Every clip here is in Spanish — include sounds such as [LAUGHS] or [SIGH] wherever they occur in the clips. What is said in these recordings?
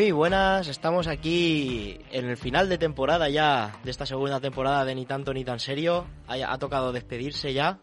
Muy buenas, estamos aquí en el final de temporada ya, de esta segunda temporada de Ni tanto ni tan serio. Ha, ha tocado despedirse ya.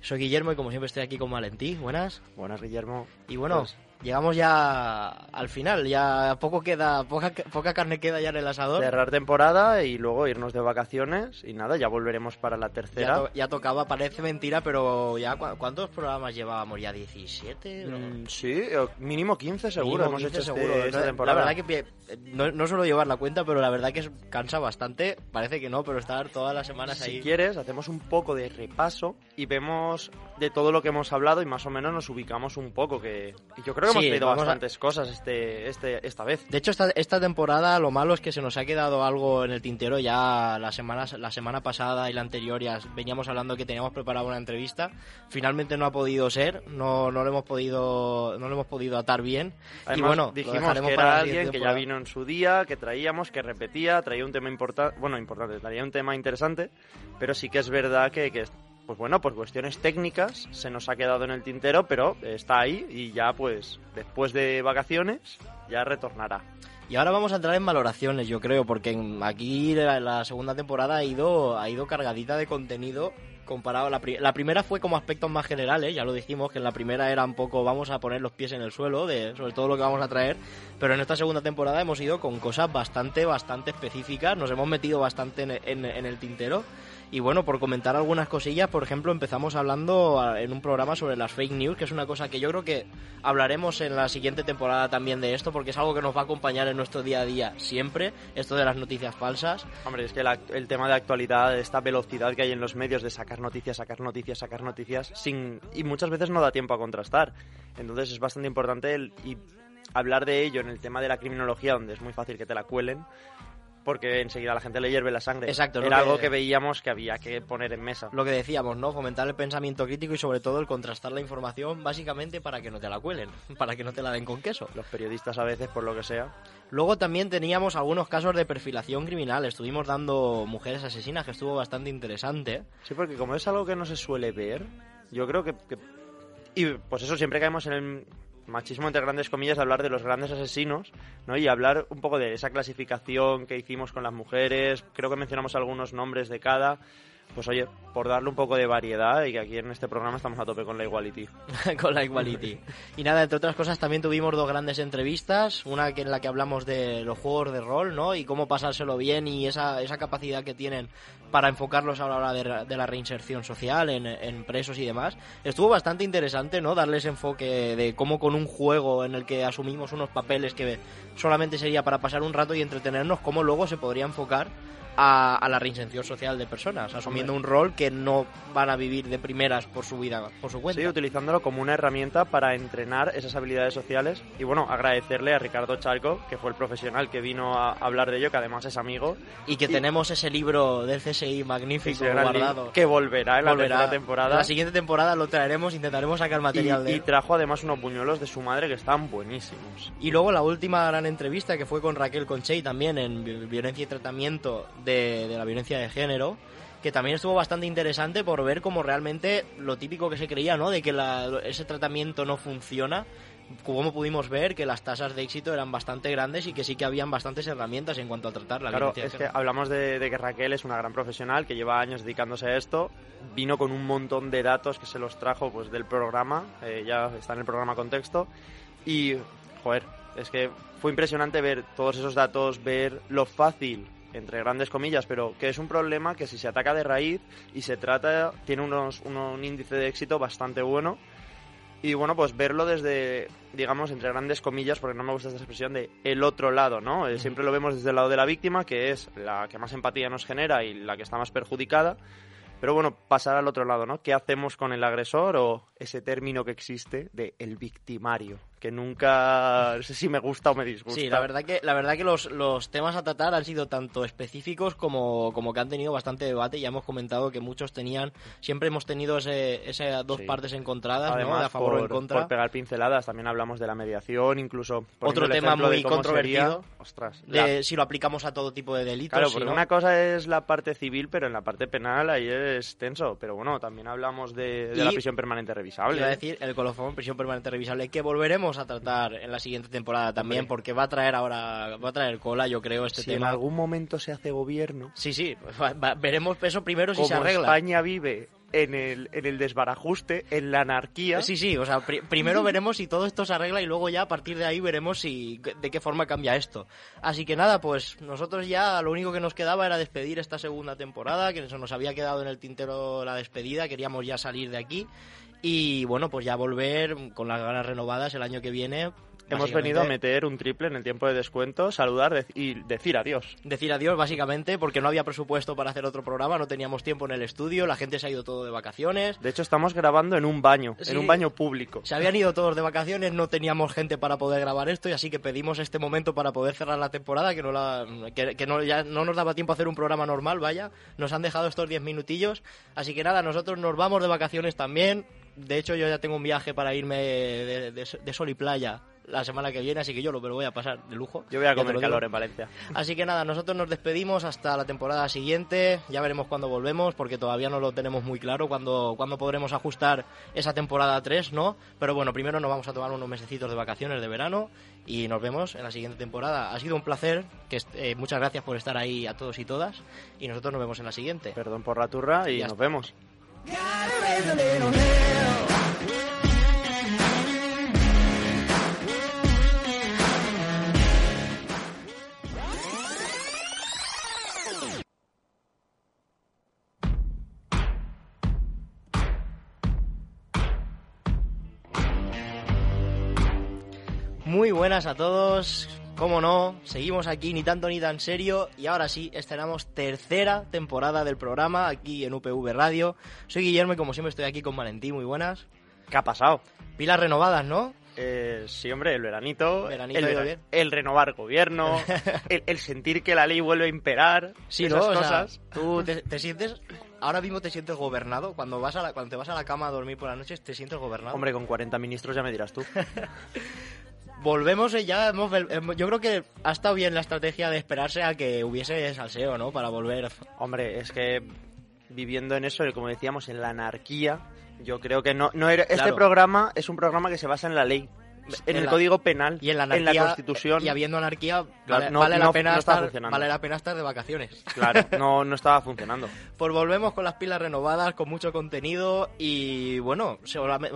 Soy Guillermo y como siempre estoy aquí con Valentí. Buenas. Buenas, Guillermo. Y bueno, Pues, llegamos ya al final, ya poco queda, poca, poca carne queda ya en el asador. cerrar temporada y luego irnos de vacaciones y nada, ya volveremos para la Ya, tercera. to- ya tocaba, parece mentira, pero ya ¿cu- ¿cuántos programas llevábamos? ¿Ya 17? ¿No? Mm, sí, eh, mínimo 15 seguro Mínimo hemos 15 hecho este- seguro. esta No, temporada. La verdad que no, no suelo llevar la cuenta, pero la verdad que cansa bastante. Parece que no, pero estar todas las semanas Si ahí. quieres, hacemos un poco de repaso y vemos de todo lo que hemos hablado y más o menos nos ubicamos un poco, que y yo creo que Sí, hemos traído vamos a- bastantes cosas este, este, esta vez. De hecho, esta, esta temporada lo malo es que se nos ha quedado algo en el tintero. Ya la semana, la semana pasada y la anterior ya veníamos hablando que teníamos preparado una entrevista. Finalmente no ha podido ser, no, no lo hemos podido, no lo hemos podido atar bien. Además, y bueno, lo dijimos dejaremos que para era la alguien que ya vino en su día, que traíamos, que repetía, traía un tema importante, bueno, importante, traía un tema interesante, pero sí que es verdad que, que, pues bueno, por cuestiones técnicas se nos ha quedado en el tintero, pero está ahí y ya pues después de vacaciones ya retornará. Y ahora vamos a entrar en valoraciones, yo creo, porque aquí la, la segunda temporada ha ido, ha ido cargadita de contenido comparado a la, pri- la primera fue como aspectos más generales, ya lo dijimos, que en la primera era un poco vamos a poner los pies en el suelo de sobre todo lo que vamos a traer, pero en esta segunda temporada hemos ido con cosas bastante, bastante específicas, nos hemos metido bastante en, en- en el tintero. Y bueno, por comentar algunas cosillas, por ejemplo, empezamos hablando en un programa sobre las fake news, que es una cosa que yo creo que hablaremos en la siguiente temporada también de esto, porque es algo que nos va a acompañar en nuestro día a día siempre, esto de las noticias falsas. Hombre, es que el tema de actualidad, esta velocidad que hay en los medios de sacar noticias, sacar noticias, sacar noticias, sin y muchas veces no da tiempo a contrastar. Entonces es bastante importante el- y hablar de ello en el tema de la criminología, donde es muy fácil que te la cuelen, porque enseguida la gente le hierve la sangre. Exacto, Era que- algo que veíamos que había que poner en mesa. Lo que decíamos, ¿no? Fomentar el pensamiento crítico y sobre todo el contrastar la información básicamente para que no te la cuelen, [LAUGHS] para que no te la den con queso. Los periodistas a veces, por lo que sea. Luego también teníamos algunos casos de perfilación criminal. Estuvimos dando mujeres asesinas, que estuvo bastante interesante. Sí, porque como es algo que no se suele ver, yo creo que... que- y pues eso, siempre caemos en el machismo, entre grandes comillas, de hablar de los grandes asesinos, ¿no? Y hablar un poco de esa clasificación que hicimos con las mujeres, creo que mencionamos algunos nombres de cada... Pues oye, por darle un poco de variedad y que aquí en este programa estamos a tope con la equality. [LAUGHS] con la Equality. Y nada, entre otras cosas también tuvimos dos grandes entrevistas, una en la que hablamos de los juegos de rol, ¿no? Y cómo pasárselo bien y esa, esa capacidad que tienen para enfocarlos a la hora de, ra- de la reinserción social en, en presos y demás. Estuvo bastante interesante, ¿no? Darles enfoque de cómo con un juego en el que asumimos unos papeles que solamente sería para pasar un rato y entretenernos, cómo luego se podría enfocar a, a la reinserción social de personas, asumiendo un rol que no van a vivir de primeras por su vida, por su cuenta. Sí, utilizándolo como una herramienta para entrenar esas habilidades sociales. Y bueno, agradecerle a Ricardo Charco, que fue el profesional que vino a hablar de ello, que además es amigo. Y que tenemos ese libro del CSI magnífico guardado. que volverá en la Volverá. tercera temporada. En la siguiente temporada lo traeremos, intentaremos sacar y, material de y él. trajo además unos buñuelos de su madre que están buenísimos. Y luego la última gran entrevista que fue con Raquel Conchey también en vi- violencia y tratamiento de, de la violencia de género, que también estuvo bastante interesante por ver cómo realmente lo típico que se creía, ¿no? De que la- ese tratamiento no funciona, como pudimos ver que las tasas de éxito eran bastante grandes y que sí que habían bastantes herramientas en cuanto a tratar la Claro, es que hablamos de, de que Raquel es una gran profesional que lleva años dedicándose a esto. Vino con un montón de datos que se los trajo pues del programa, eh, ya está en el programa Contexto. Y, joder, es que fue impresionante ver todos esos datos, ver lo fácil, entre grandes comillas, pero que es un problema que si se ataca de raíz y se trata, tiene unos, uno- un índice de éxito bastante bueno. Y bueno, pues verlo desde, digamos, entre grandes comillas, porque no me gusta esta expresión de el otro lado, ¿no? Eh, Siempre lo vemos desde el lado de la víctima, que es la que más empatía nos genera y la que está más perjudicada. Pero bueno, pasar al otro lado, ¿no? ¿Qué hacemos con el agresor o ese término que existe de el victimario? Que nunca no sé si me gusta o me disgusta. Sí, la verdad que, la verdad que los, los temas a tratar han sido tanto específicos como, como que han tenido bastante debate. Ya hemos comentado que muchos tenían, siempre hemos tenido ese, esas dos Sí. partes encontradas, Además, ¿no? De a favor por, o en contra. por pegar pinceladas, también hablamos de la mediación, incluso... Otro tema muy controvertido. sería- Ostras, la- de si lo aplicamos a todo tipo de delitos. Claro, si porque no. una cosa es la parte civil, pero en la parte penal ahí es tenso. Pero bueno, también hablamos de, de Y- la prisión permanente revisable. Iba a decir el colofón, prisión permanente revisable, que volveremos a tratar en la siguiente temporada también, porque va a traer ahora, va a traer cola, yo creo, este si en tema. algún momento se hace gobierno, Sí, sí, va- va- veremos eso primero si como se arregla. España vive en el, en el desbarajuste, en la anarquía, Sí, sí, o sea, pri- primero veremos si todo esto se arregla y luego ya a partir de ahí veremos si de qué forma cambia esto. Así que nada, pues nosotros ya lo único que nos quedaba era despedir esta segunda temporada, que se nos había quedado en el tintero la despedida, queríamos ya salir de aquí y bueno, pues ya volver con las ganas renovadas el año que viene. hemos venido a meter un triple en el tiempo de descuento, saludar y decir adiós. decir adiós básicamente porque no había presupuesto para hacer otro programa, no teníamos tiempo en el estudio, la gente se ha ido todo de vacaciones. De hecho, estamos grabando en un baño, Sí. en un baño público. Se habían ido todos de vacaciones, no teníamos gente para poder grabar esto y así que pedimos este momento para poder cerrar la temporada, que no la, que, que no, ya no nos daba tiempo a hacer un programa normal, vaya. Nos han dejado estos 10 minutillos, así que nada, nosotros nos vamos de vacaciones también. De hecho, yo ya tengo un viaje para irme de, de- de sol y playa la semana que viene, así que yo lo, me lo voy a pasar de lujo. Yo voy a comer calor en Valencia. Así que nada, nosotros nos despedimos hasta la temporada siguiente. Ya veremos cuándo volvemos, porque todavía no lo tenemos muy claro cuándo, cuándo podremos ajustar esa temporada 3, ¿no? Pero bueno, primero nos vamos a tomar unos mesecitos de vacaciones de verano y nos vemos en la siguiente temporada. Ha sido un placer, que eh, muchas gracias por estar ahí a todos y todas, y nosotros nos vemos en la siguiente. Perdón por la turra y nos vemos. Muy buenas a todos. Cómo no, seguimos aquí ni tanto ni tan serio y ahora sí, estrenamos tercera temporada del programa aquí en UPV Radio. Soy Guillermo y como siempre estoy aquí con Valentín, muy buenas. ¿Qué ha pasado? Pilas renovadas, ¿no? Eh, sí, hombre, el veranito, Veranito el, bien. el renovar gobierno, [LAUGHS] el, el sentir que la ley vuelve a imperar, Sí, esas ¿no? O sea, cosas. tú te, te sientes, ahora mismo te sientes gobernado. Cuando vas a la- cuando te vas a la cama a dormir por las noches, te sientes gobernado. Hombre, con 40 ministros ya me dirás tú. [LAUGHS] Volvemos eh, ya, hemos, hemos- yo creo que ha estado bien la estrategia de esperarse a que hubiese salseo, ¿no? Para volver. Hombre, es que viviendo en eso, como decíamos, en la anarquía, yo creo que no, no era, este programa es un programa que se basa en la ley, en, En el la- Código Penal, Y en la anarquía, Constitución. Y habiendo anarquía, Claro, vale, no- vale la no- pena no estar, vale la pena estar de vacaciones. Claro, [LAUGHS] no, no estaba funcionando. Pues volvemos con las pilas renovadas, con mucho contenido y bueno,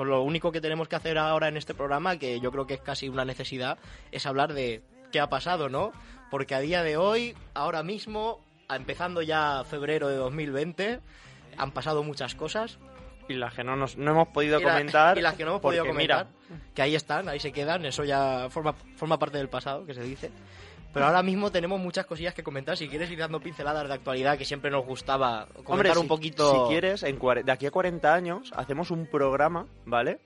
lo único que tenemos que hacer ahora en este programa, que yo creo que es casi una necesidad, es hablar de qué ha pasado, ¿no? Porque a día de hoy, ahora mismo, empezando ya febrero de 2020, han pasado muchas cosas. Y las que no, nos, no hemos podido y la- comentar. y las que no hemos porque, podido comentar, mira, que ahí están, ahí se quedan, eso ya forma, forma parte del pasado, que se dice. Pero ahora mismo tenemos muchas cosillas que comentar. Si quieres ir dando pinceladas de actualidad, que siempre nos gustaba comentar Hombre, un si, poquito. si quieres, en de aquí a 40 años hacemos un programa, ¿vale?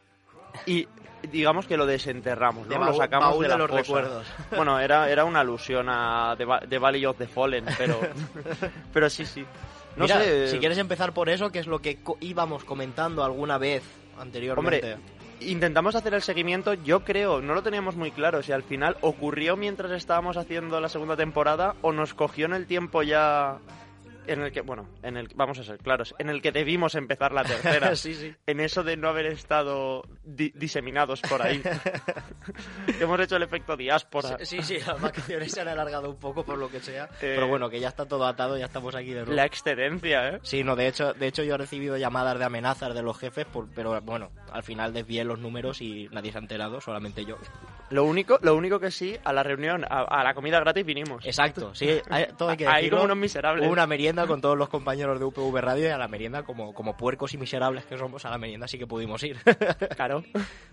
Y digamos que lo desenterramos, De ¿no? lo baúl- sacamos baúl de, de los recuerdos. [LAUGHS] Bueno, era, era una alusión a The Valley of the Fallen, pero, [LAUGHS] pero sí, sí. No Mira, sé, si quieres empezar por eso, que es lo que co- íbamos comentando alguna vez anteriormente. Hombre, intentamos hacer el seguimiento, yo creo, no lo teníamos muy claro, si al final ocurrió mientras estábamos haciendo la segunda temporada o nos cogió en el tiempo ya en el que, bueno, en el vamos a ser claros, en el que debimos empezar la tercera. [LAUGHS] sí, sí. En eso de no haber estado di- diseminados por ahí. [LAUGHS] Hemos hecho el efecto diáspora. Sí, sí, las vacaciones se han alargado un poco por lo que sea. Eh, pero bueno, que ya está todo atado, ya estamos aquí de nuevo. La excedencia, ¿eh? Sí, no, de hecho, de hecho yo he recibido llamadas de amenazas de los jefes, por- pero bueno, al final desvié los números y nadie se ha enterado, solamente yo. Lo único, lo único que sí, a la reunión, a, a la comida gratis vinimos. Exacto, sí, [LAUGHS] hay- todo hay que Ahí como unos miserables. Hubo una merienda con todos los compañeros de UPV Radio y a la merienda, como, como puercos y miserables que somos, a la merienda sí que pudimos ir. [LAUGHS] Claro.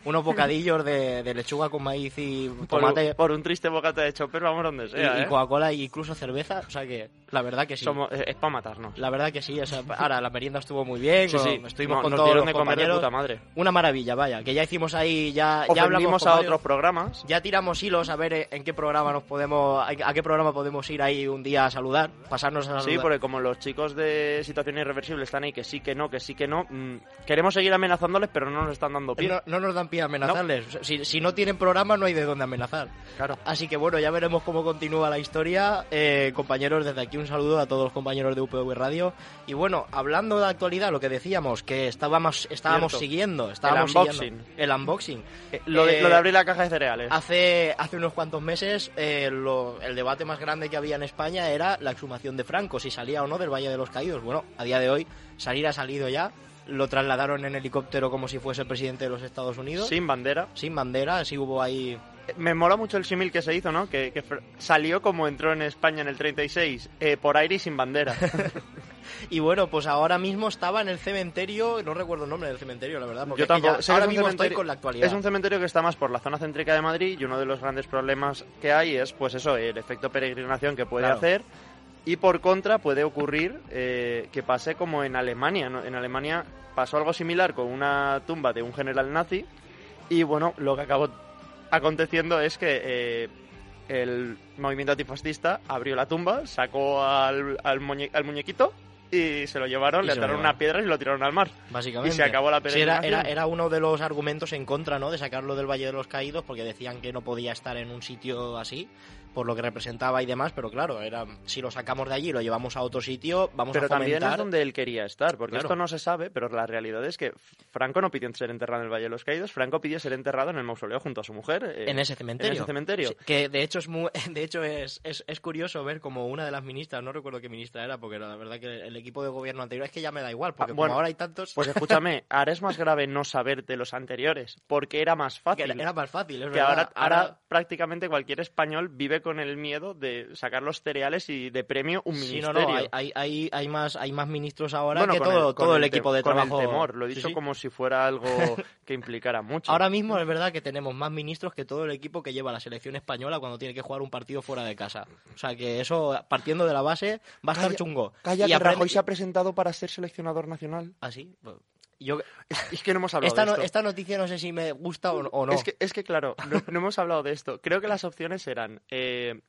Unos bocadillos de, de lechuga con maíz y tomate por un triste bocata de chopper vamos donde y, sea, y ¿eh? Coca-Cola e incluso cerveza, o sea que la verdad que sí. Somos- es, para matarnos. La verdad que sí, o sea, ahora la merienda estuvo muy bien, Sí, con- sí. estuvimos No, con nos todos los de comer de compañeros. puta madre. Una maravilla, vaya, que ya hicimos ahí, ya, ya hablamos con a varios- otros programas. Ya tiramos hilos a ver eh, en qué programa nos podemos, a qué programa podemos ir ahí un día a saludar, pasarnos a saludar. Sí, porque como los chicos de situación irreversible están ahí que sí, que no, que sí, que no, mm, queremos seguir amenazándoles, pero no nos están dando pie. no, no nos dan pie a amenazarles. O sea, Si, si no tienen programa, no hay de dónde amenazar. Claro. Así que bueno, ya veremos cómo continúa la historia. Eh, compañeros, desde aquí un saludo a todos los compañeros de UPV Radio. Y bueno, hablando de actualidad, lo que decíamos, que estábamos, estábamos Cierto. siguiendo, estábamos El unboxing. siguiendo el unboxing. Eh, lo, de, Eh, lo de abrir la caja de Hace, hace unos cuantos meses eh, lo- el debate más grande que había en España era la exhumación de Franco, si salía o no del Valle de los Caídos. Bueno, a día de hoy salir ha salido ya, lo trasladaron en helicóptero como si fuese el presidente de los Estados Unidos. Sin bandera. Sin bandera, así hubo ahí... Me mola mucho el símil que se hizo, ¿no? Que, salió como entró en España en el 36, eh, por aire y sin bandera. [LAUGHS] Y bueno, pues ahora mismo estaba en el cementerio, no recuerdo el nombre del cementerio, la verdad, porque Yo es que tampoco. ya- ahora mismo estoy con la actualidad. Es un cementerio que está más por la zona céntrica de Madrid y uno de los grandes problemas que hay es, pues eso, el efecto peregrinación que puede Claro. hacer y por contra puede ocurrir eh, que pase como en Alemania. ¿no? En Alemania pasó algo similar con una tumba de un general nazi y bueno, lo que acabó aconteciendo es que eh, el movimiento antifascista abrió la tumba, sacó al, al, muñe- al muñequito y se lo llevaron, Y le ataron llevaron. una piedra y lo tiraron al mar. Básicamente. Y se acabó la Sí, era, peregrinación. era, era uno de los argumentos en contra, ¿no? De sacarlo del Valle de los Caídos, porque decían que no podía estar en un sitio así, por lo que representaba y demás, pero claro, era si lo sacamos de allí y lo llevamos a otro sitio, vamos Pero a fomentar... también es donde él quería estar, porque Claro. esto no se sabe, pero la realidad es que Franco no pidió ser enterrado en el Valle de los Caídos, Franco pidió ser enterrado en el mausoleo junto a su mujer. eh, en ese cementerio. En ese cementerio. Sí, que de hecho es muy, [LAUGHS] de hecho es, es, es curioso ver como una de las ministras, no recuerdo qué ministra era, porque la verdad que el equipo de gobierno anterior es que ya me da igual, porque Ah, bueno, como ahora hay tantos, Pues escúchame, [LAUGHS] ahora es más grave no saber de los anteriores, porque era más que fácil. era, era más fácil, es que verdad. ahora, ahora prácticamente cualquier español vive con el miedo de sacar los cereales y de premio un Sí, ministerio. no, no, hay, hay, hay, hay más, hay más ministros ahora Bueno, que todo, con todo el, equipo de con trabajo. el temor, lo he Sí, dicho sí. como si fuera algo [LAUGHS] que implicara mucho. Ahora mismo es verdad que tenemos más ministros que todo el equipo que lleva la selección española cuando tiene que jugar un partido fuera de casa. O sea que eso, partiendo de la base, va a estar chungo. Calla, y que aprende- Rajoy se ha presentado para ser seleccionador nacional. ¿Ah, sí? Pues, yo, Es que no hemos hablado esta, de no- esto. esta noticia no sé si me gusta o, o no. Es que, es que claro, no, no hemos hablado de esto. Creo que las opciones eran eh,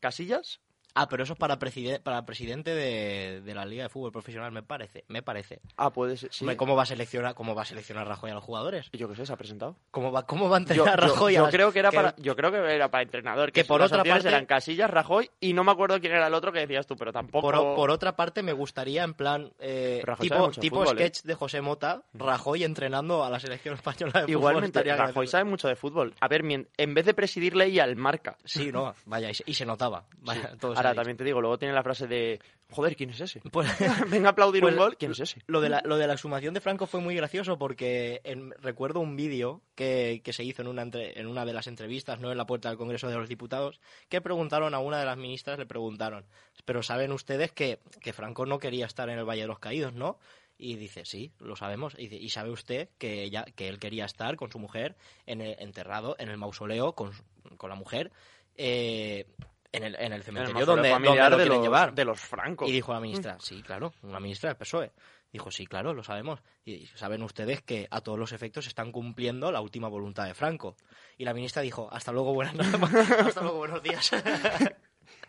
Casillas, Ah, pero eso es para, preside- para presidente de, de la Liga de Fútbol Profesional, me parece. Me parece. ah, puede ser, sí. ¿Cómo va a seleccionar, cómo va a seleccionar Rajoy a los jugadores? Yo qué sé, se ha presentado. ¿Cómo va, cómo va a entrenar yo- Rajoy a yo las- creo que era que- para, yo creo que era para entrenador. Que, que por otra parte- eran Casillas, Rajoy y no me acuerdo quién era el otro que decías tú, pero tampoco. Por, otra parte, me gustaría, en plan, eh, tipo, tipo fútbol, ¿eh? sketch de José Mota, Rajoy entrenando a la selección española de fútbol. Igualmente, Rajoy sabe mucho de fútbol. A ver, en vez de presidir, leía el marca. Sí, no, vaya, y se, y se notaba. Vaya, todo se Ahora también te digo, luego tiene la frase de joder, ¿quién es ese? Pues- [LAUGHS] Venga a aplaudir Pues- un gol, ¿quién es ese? Lo de, la, lo de la exhumación de Franco fue muy gracioso porque en- recuerdo un vídeo que, que se hizo en una, entre- en una de las entrevistas, no en la puerta del Congreso de los Diputados, que preguntaron a una de las ministras, le preguntaron, pero saben ustedes que, que Franco no quería estar en el Valle de los Caídos, ¿no? Y dice, sí, lo sabemos. Y, dice, "¿Y sabe usted que, ella, que él quería estar con su mujer en el- enterrado en el mausoleo con, con la mujer eh, en, el, en el En el cementerio mausoleo donde, donde lo de los, llevar. de los francos. Y dijo la ministra, sí, claro, una ministra del PSOE. Dijo, sí, claro, lo sabemos. Y saben ustedes que a todos los efectos están cumpliendo la última voluntad de Franco. Y la ministra dijo, hasta luego, buenas [LAUGHS] hasta luego, buenos días.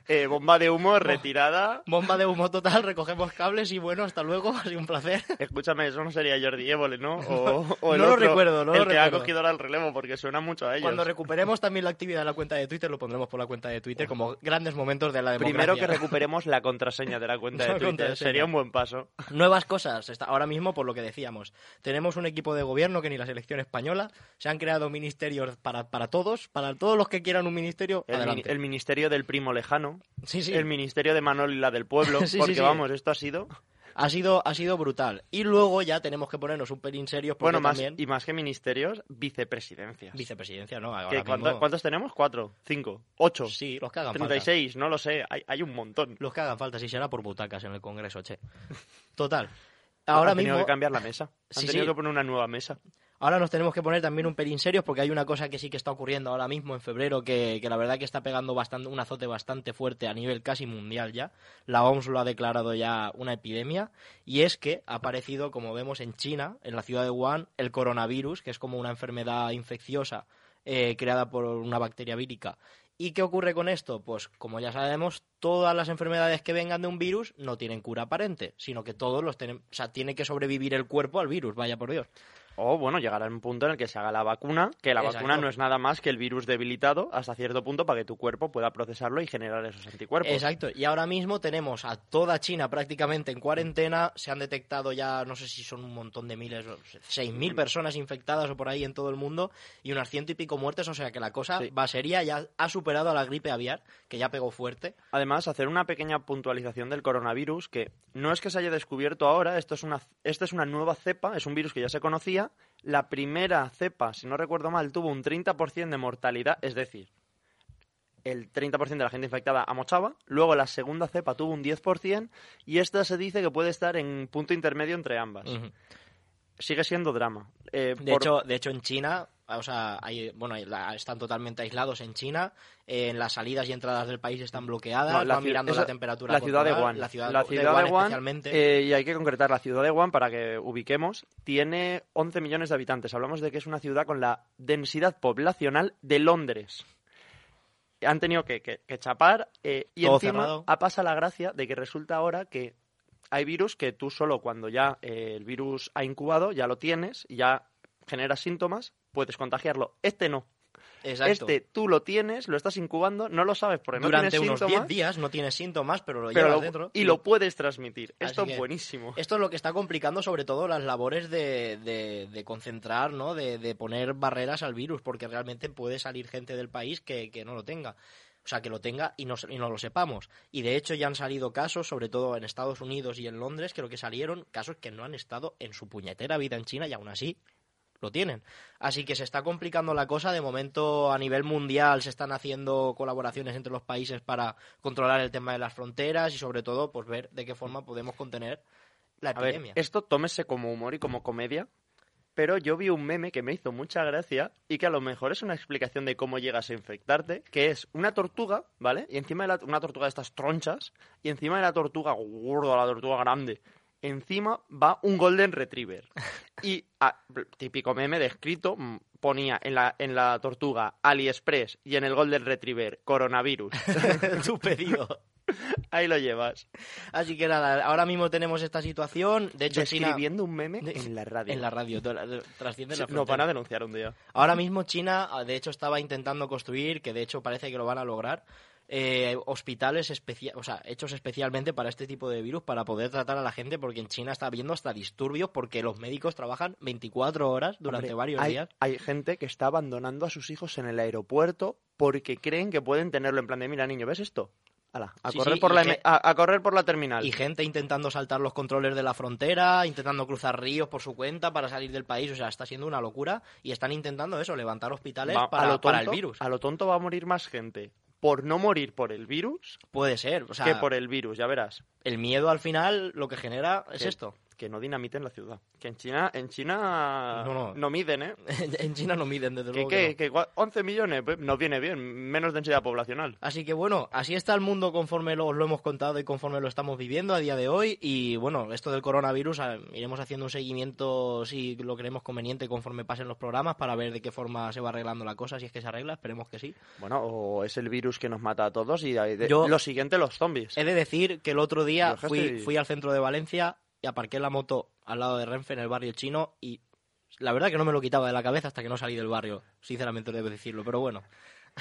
Eh, bomba de humo, retirada. Bomba de humo total, recogemos cables y bueno, hasta luego, [LAUGHS] ha sido un placer. Escúchame, eso no sería Jordi Évole, ¿no? O, [LAUGHS] o el No lo otro, recuerdo, no el lo que ha cogido ahora el relevo, porque suena mucho a ellos. Cuando recuperemos también la actividad de la cuenta de Twitter, lo pondremos por la cuenta de Twitter como grandes momentos de la democracia. Primero que [LAUGHS] recuperemos la contraseña de la cuenta de Twitter. Sería un buen paso. Nuevas cosas. Ahora mismo, por lo que decíamos, tenemos un equipo de gobierno que ni la selección española. Se han creado ministerios para, para todos, para todos los que quieran un ministerio. El, mini- adelante. el ministerio del primo lejano. Sí, sí. El ministerio de Manol y la del pueblo. [LAUGHS] Sí, porque vamos, esto ha sido. Ha sido, ha sido brutal. Y luego ya tenemos que ponernos un pelín serios porque Bueno, más, también... y más que ministerios, vicepresidencias. Vicepresidencia, ¿no? Ahora ¿Qué, cuánto- mismo- ¿Cuántos tenemos? ¿Cuatro, cinco, ocho, Sí, los que hagan falta. 36, no lo sé, hay, hay un montón. Los que hagan falta, si será por butacas en el Congreso, che. [LAUGHS] Total. Ahora Han tenido mismo... que cambiar la mesa. Han Sí, tenido sí. que poner una nueva mesa. Ahora nos tenemos que poner también un pelín serios porque hay una cosa que sí que está ocurriendo ahora mismo en febrero que, que la verdad que está pegando bastante, un azote bastante fuerte a nivel casi mundial ya. La OMS lo ha declarado ya una epidemia y es que ha aparecido, como vemos en China, en la ciudad de Wuhan, el coronavirus, que es como una enfermedad infecciosa eh, creada por una bacteria vírica. ¿Y qué ocurre con esto? Pues como ya sabemos, todas las enfermedades que vengan de un virus no tienen cura aparente, sino que todos los tenemos, o sea, tiene que sobrevivir el cuerpo al virus, vaya por Dios. O, bueno, llegará un punto en el que se haga la vacuna, que la Exacto. vacuna no es nada más que el virus debilitado hasta cierto punto para que tu cuerpo pueda procesarlo y generar esos anticuerpos. Exacto, y ahora mismo tenemos a toda China prácticamente en cuarentena, se han detectado ya, no sé si son un montón de miles, o seis mil personas infectadas o por ahí en todo el mundo y unas ciento y pico muertes, o sea que la cosa Sí. va seria, ya ha superado a la gripe aviar, que ya pegó fuerte. Además, hacer una pequeña puntualización del coronavirus, que no es que se haya descubierto ahora, esto es una, esta es una nueva cepa, es un virus que ya se conocía. La primera cepa, si no recuerdo mal, tuvo un 30% de mortalidad, es decir, el 30% de la gente infectada amochaba. Luego la segunda cepa tuvo un 10% y esta se dice que puede estar en punto intermedio entre ambas. Sigue siendo drama. Eh, De, por- hecho, de hecho, en China, o sea, hay, bueno, están totalmente aislados en China, eh, en las salidas y entradas del país están bloqueadas, No, la van mirando esa- la temperatura la ciudad de Wuhan. la ciudad, La de ciudad Wuhan de Wuhan, especialmente. eh, y hay que concretar, la ciudad de Wuhan, para que ubiquemos, tiene 11 millones de habitantes. Hablamos de que es una ciudad con la densidad poblacional de Londres. Han tenido que, que- que chapar eh, y Todo encima pasado la gracia de que resulta ahora que hay virus que tú solo cuando ya eh, el virus ha incubado, ya lo tienes ya generas síntomas, puedes contagiarlo. Este no. Exacto. Este tú lo tienes, lo estás incubando, no lo sabes porque no Durante tienes unos síntomas. 10 días no tienes síntomas, pero lo pero llevas lo- dentro. y lo puedes transmitir. Así Esto es buenísimo. Esto es lo que está complicando sobre todo las labores de, de- de concentrar, ¿no? De, de poner barreras al virus, porque realmente puede salir gente del país que, que no lo tenga. O sea, que lo tenga y no, y no lo sepamos. Y de hecho ya han salido casos, sobre todo en Estados Unidos y en Londres, creo que salieron casos que no han estado en su puñetera vida en China y aún así lo tienen. Así que se está complicando la cosa. De momento, a nivel mundial, se están haciendo colaboraciones entre los países para controlar el tema de las fronteras y, sobre todo, pues ver de qué forma podemos contener la A ver, epidemia. esto tómese como humor y como comedia, pero yo vi un meme que me hizo mucha gracia y que a lo mejor es una explicación de cómo llegas a infectarte, que es una tortuga, ¿vale? Y encima de la, una tortuga de estas tronchas, y encima de la tortuga gorda, la tortuga grande, encima va un golden retriever. [LAUGHS] Y ah, típico meme descrito mm, ponía en la, en la tortuga AliExpress y en el golden retriever coronavirus. [LAUGHS] tu pedido. [LAUGHS] Ahí lo llevas. Así que nada, ahora mismo tenemos esta situación. De hecho, China. Un meme de- en la radio. En la radio, trasciende Sí, la Nos van a denunciar un día. Ahora mismo China, ah, de hecho, estaba intentando construir, que de hecho parece que lo van a lograr, eh, hospitales especia- o sea, hechos especialmente para este tipo de virus, para poder tratar a la gente, porque en China está habiendo hasta disturbios, porque los médicos trabajan 24 horas durante Hombre, varios hay, días. Hay gente que está abandonando a sus hijos en el aeropuerto porque creen que pueden tenerlo en plan de, mira, niño, ¿ves esto? Ala, a, Sí, correr sí, por la, que- a, a correr por la terminal. Y gente intentando saltar los controles de la frontera, intentando cruzar ríos por su cuenta para salir del país. O sea, está siendo una locura. Y están intentando eso, levantar hospitales Va- para, lo para tonto, el virus. a lo tonto va a morir más gente por no morir por el virus Puede ser. O sea, que por el virus, ya verás. el miedo al final lo que genera es Que- esto. Que no dinamiten la ciudad. Que en China, en China No, no. miden, ¿eh? [LAUGHS] en China no miden, desde Que, luego. que que, no. que cua- 11 millones, pues, nos viene bien, menos densidad poblacional. Así que bueno, así está el mundo conforme lo, os lo hemos contado y conforme lo estamos viviendo a día de hoy. Y bueno, esto del coronavirus, ah, iremos haciendo un seguimiento si lo creemos conveniente conforme pasen los programas para ver de qué forma se va arreglando la cosa, si es que se arregla, esperemos que sí. Bueno, o es el virus que nos mata a todos y de- de- Yo- lo siguiente, los zombies. He de decir que el otro día fui, fui al centro de Valencia y aparqué la moto al lado de Renfe en el barrio chino y la verdad que no me lo quitaba de la cabeza hasta que no salí del barrio, sinceramente debo decirlo, pero bueno.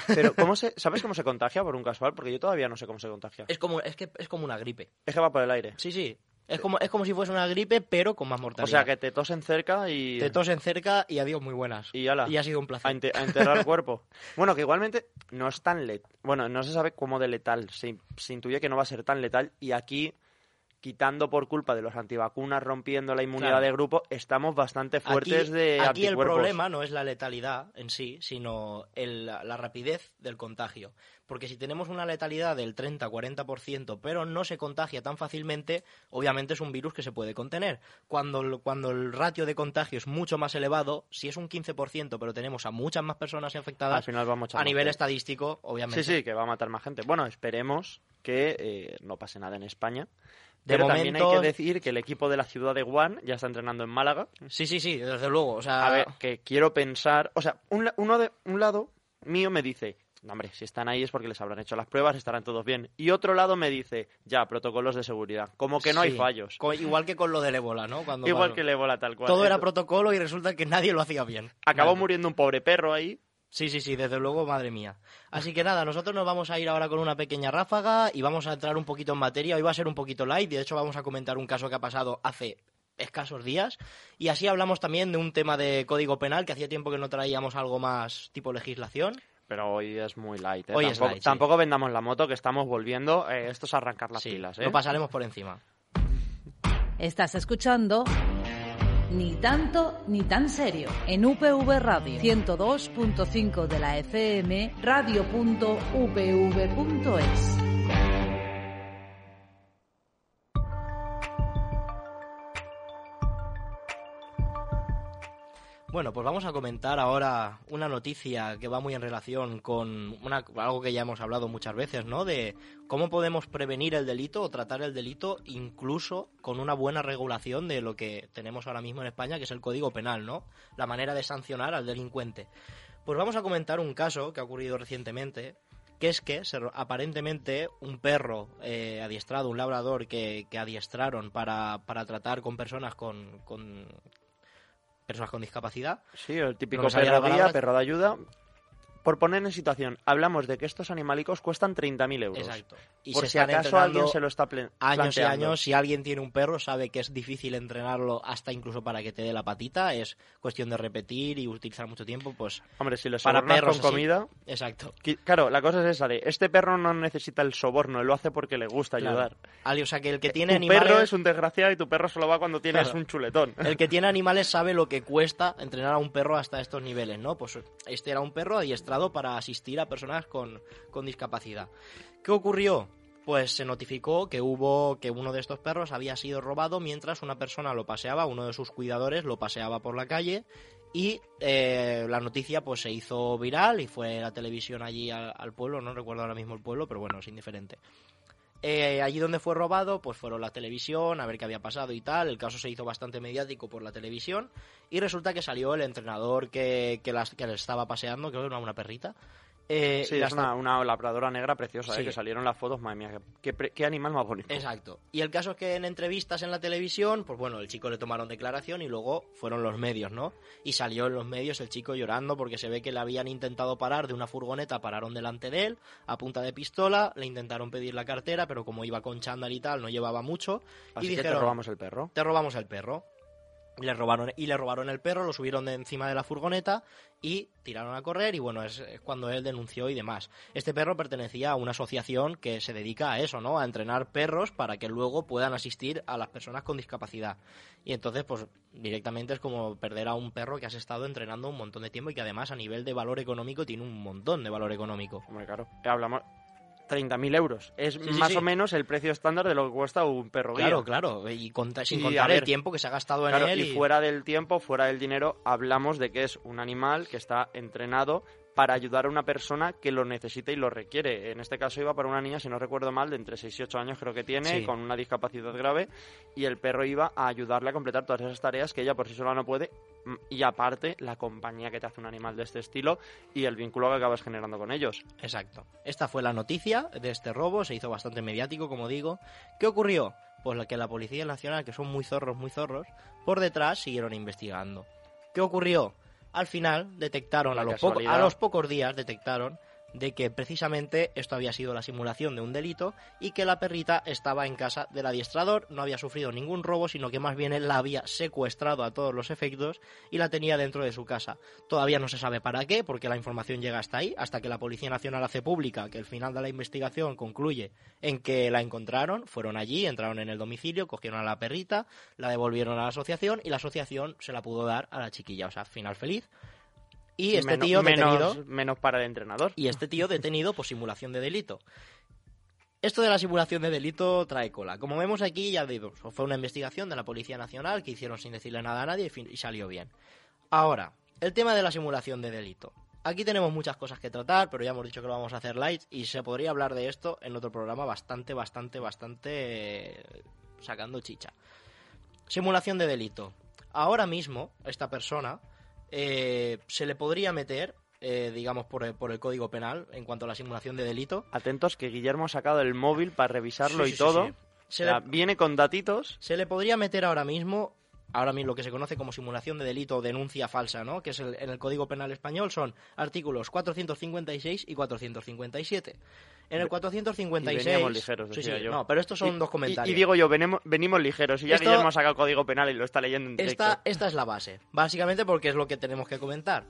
Pero, ¿cómo se, [LAUGHS] ¿sabes cómo se contagia por un casual? Porque yo todavía no sé cómo se contagia. Es como, es que es como una gripe. Es que va por el aire. Sí, sí. Es como, es como si fuese una gripe, pero con más O mortalidad. sea, que te tosen cerca y, Te tosen cerca y adiós muy buenas. y ala, Y ha sido un a, placer. ente- a enterrar el cuerpo. Bueno, que igualmente no es tan letal. Bueno, no se sabe cómo de letal. Se, se intuye que no va a ser tan letal. Y aquí quitando por culpa de los antivacunas, rompiendo la inmunidad Claro. de grupo, estamos bastante fuertes aquí, de aquí el problema no es la letalidad en sí, sino el- la, rapidez del contagio. Porque si tenemos una letalidad del 30-40%, pero no se contagia tan fácilmente, obviamente es un virus que se puede contener. Cuando, el- cuando el ratio de contagio es mucho más elevado, si es un 15%, pero tenemos a muchas más personas Al infectadas, final vamos a nivel estadístico, obviamente. Sí, sí, que va a matar más gente. Bueno, esperemos que eh, no pase nada en España. De Pero también hay que decir que el equipo de la ciudad de Wuhan ya está entrenando en Málaga. Sí, sí, sí, desde luego. O sea, A ver, que quiero pensar... O sea, un, uno de, un lado mío me dice, "No, hombre, si están ahí es porque les habrán hecho las pruebas, estarán todos bien. Y otro lado me dice, ya, protocolos de seguridad. Como que no hay fallos. co- igual que con lo del ébola, ¿no? Cuando Igual pasó. que el ébola tal cual. Todo era protocolo y resulta que nadie lo hacía bien. Acabó muriendo un pobre perro ahí. Sí, sí, sí, desde luego, madre mía. Así que nada, nosotros nos vamos a ir ahora con una pequeña ráfaga y vamos a entrar un poquito en materia. Hoy va a ser un poquito light, de hecho vamos a comentar un caso que ha pasado hace escasos días y así hablamos también de un tema de código penal que hacía tiempo que no traíamos algo más tipo legislación. Pero hoy es muy light. ¿eh? Hoy es tampoco, light, sí. tampoco vendamos la moto, que estamos volviendo. eh, esto es arrancar las Sí, pilas. ¿eh? lo pasaremos por encima. Estás escuchando Ni tanto ni tan serio en UPV Radio 102.5 de la FM radio.upv.es. Bueno, pues vamos a comentar ahora una noticia que va muy en relación con una, algo que ya hemos hablado muchas veces, ¿no? De cómo podemos prevenir el delito o tratar el delito incluso con una buena regulación de lo que tenemos ahora mismo en España, que es el Código Penal, ¿no? La manera de sancionar al delincuente. Pues vamos a comentar un caso que ha ocurrido recientemente, que es que aparentemente un perro eh, adiestrado, un labrador que, que adiestraron para, para tratar con personas con, con personas con discapacidad, Sí, el típico No perro guía, perro de ayuda. Por poner en situación, hablamos de que estos animalicos cuestan 30.000 euros. Exacto. Y Por se si acaso alguien se lo está años y años, si alguien tiene un perro, sabe que es difícil entrenarlo hasta incluso para que te dé la patita. Es cuestión de repetir y utilizar mucho tiempo, pues Hombre, si le para perros con así. comida... exacto. Claro, la cosa es esa de, este perro no necesita el soborno, lo hace porque le gusta Claro. ayudar. Ali, O sea, que el que tiene tu animales... perro es un desgraciado y tu perro solo va cuando tienes Claro. un chuletón. El que tiene [LAUGHS] animales sabe lo que cuesta entrenar a un perro hasta estos niveles, ¿no? Pues este era un perro adiestrado para asistir a personas con, con discapacidad. ¿Qué ocurrió? Pues se notificó que hubo que uno de estos perros había sido robado mientras una persona lo paseaba, uno de sus cuidadores lo paseaba por la calle y eh, la noticia pues se hizo viral y fue la televisión allí al, al pueblo, no recuerdo ahora mismo el pueblo, pero bueno, es indiferente. Eh, allí donde fue robado, pues fueron la televisión, a ver qué había pasado y tal. El caso se hizo bastante mediático por la televisión. Y resulta que salió el entrenador que, que, las, que estaba paseando, que era una perrita. Eh, Sí, es una, una labradora negra preciosa, Sí. ¿eh? que salieron las fotos, madre mía, qué, animal más bonito. Exacto. Y el caso es que en entrevistas en la televisión, pues bueno, el chico le tomaron declaración y luego fueron los medios, ¿no? Y salió en los medios el chico llorando porque se ve que le habían intentado parar de una furgoneta, pararon delante de él a punta de pistola, le intentaron pedir la cartera, pero como iba con chándal y tal, no llevaba mucho. Así y que te dijeron, robamos el perro. te robamos el perro. Le robaron, y le robaron el perro, lo subieron de encima de la furgoneta y tiraron a correr y bueno, es, es cuando él denunció y demás. Este perro pertenecía a una asociación que se dedica a eso, ¿no? A entrenar perros para que luego puedan asistir a las personas con discapacidad. Y entonces, pues directamente es como perder a un perro que has estado entrenando un montón de tiempo y que además a nivel de valor económico tiene un montón de valor económico. Hombre, claro. Eh, Hablamos 30.000 euros. Es sí, más sí. o menos el precio estándar de lo que cuesta un perro guía. Claro, claro, y conta- sin contar ver, el tiempo que se ha gastado en él. y fuera del tiempo, fuera del dinero, hablamos de que es un animal que está entrenado para ayudar a una persona que lo necesita y lo requiere. En este caso iba para una niña, si no recuerdo mal, de entre 6 y 8 años creo que tiene, Sí. con una discapacidad grave, y el perro iba a ayudarle a completar todas esas tareas que ella por sí sola no puede, mm, y aparte la compañía que te hace un animal de este estilo y el vínculo que acabas generando con ellos. Exacto. Esta fue la noticia de este robo, se hizo bastante mediático, como digo. ¿Qué ocurrió? Pues que la Policía Nacional, que son muy zorros, muy zorros, por detrás siguieron investigando. ¿Qué ocurrió? Al final detectaron, a los, a los pocos días detectaron de que precisamente esto había sido la simulación de un delito y que la perrita estaba en casa del adiestrador, no había sufrido ningún robo, sino que más bien él la había secuestrado a todos los efectos y la tenía dentro de su casa. Todavía no se sabe para qué, porque la información llega hasta ahí, hasta que la Policía Nacional hace pública que el final de la investigación concluye en que la encontraron, fueron allí, entraron en el domicilio, cogieron a la perrita, la devolvieron a la asociación y la asociación se la pudo dar a la chiquilla, o sea, final feliz. Y este Menos- tío detenido menos, menos para el entrenador. y este tío detenido por simulación de delito. Esto de la simulación de delito trae cola. Como vemos aquí, ya digo, fue una investigación de la Policía Nacional que hicieron sin decirle nada a nadie y, y salió bien. Ahora, el tema de la simulación de delito. Aquí tenemos muchas cosas que tratar, pero ya hemos dicho que lo vamos a hacer light y se podría hablar de esto en otro programa bastante, bastante, bastante sacando chicha. Simulación de delito. Ahora mismo, esta persona eh, se le podría meter, eh, digamos, por el, por el Código Penal en cuanto a la simulación de delito. Atentos que Guillermo ha sacado el móvil para revisarlo Sí, y sí, todo. sí. O Se sea, le- viene con datitos. Se le podría meter ahora mismo, ahora mismo lo que se conoce como simulación de delito o denuncia falsa, ¿no? Que es el- en el Código Penal español son artículos 456 y 457. En el 456 Y veníamos ligeros, Sí, decía sí, yo. no, pero estos son Y- dos comentarios. Y, digo yo, venimos, venimos ligeros. Y ya Esto- Guillermo ha sacado el código penal y lo está leyendo en directo. Esta, esta es la base, básicamente porque es lo que tenemos que comentar.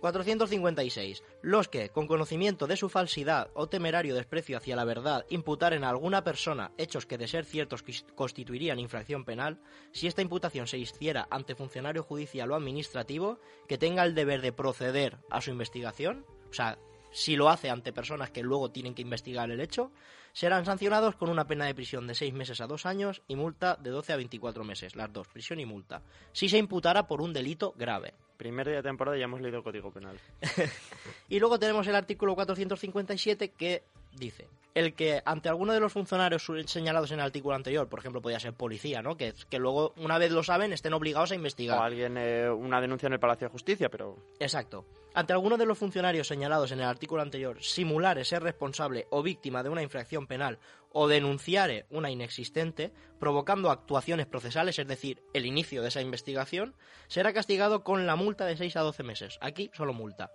456. Los que, con conocimiento de su falsidad o temerario desprecio hacia la verdad, imputaren a alguna persona hechos que de ser ciertos constituirían infracción penal, si esta imputación se hiciera ante funcionario judicial o administrativo, que tenga el deber de proceder a su investigación, o sea, si lo hace ante personas que luego tienen que investigar el hecho, serán sancionados con una pena de prisión de 6 meses a 2 años y multa de 12 a 24 meses, las dos, prisión y multa, si se imputara por un delito grave. Primer día de temporada ya hemos leído el código penal. [LAUGHS] Y luego tenemos el artículo 457 que dice, el que ante alguno de los funcionarios señalados en el artículo anterior, por ejemplo, podía ser policía, ¿no? Que, que luego, una vez lo saben, estén obligados a investigar. O alguien, eh, una denuncia en el Palacio de Justicia, pero Exacto. Ante alguno de los funcionarios señalados en el artículo anterior simulare ser responsable o víctima de una infracción penal o denunciare una inexistente, provocando actuaciones procesales, es decir, el inicio de esa investigación, será castigado con la multa de 6 a 12 meses. Aquí solo multa.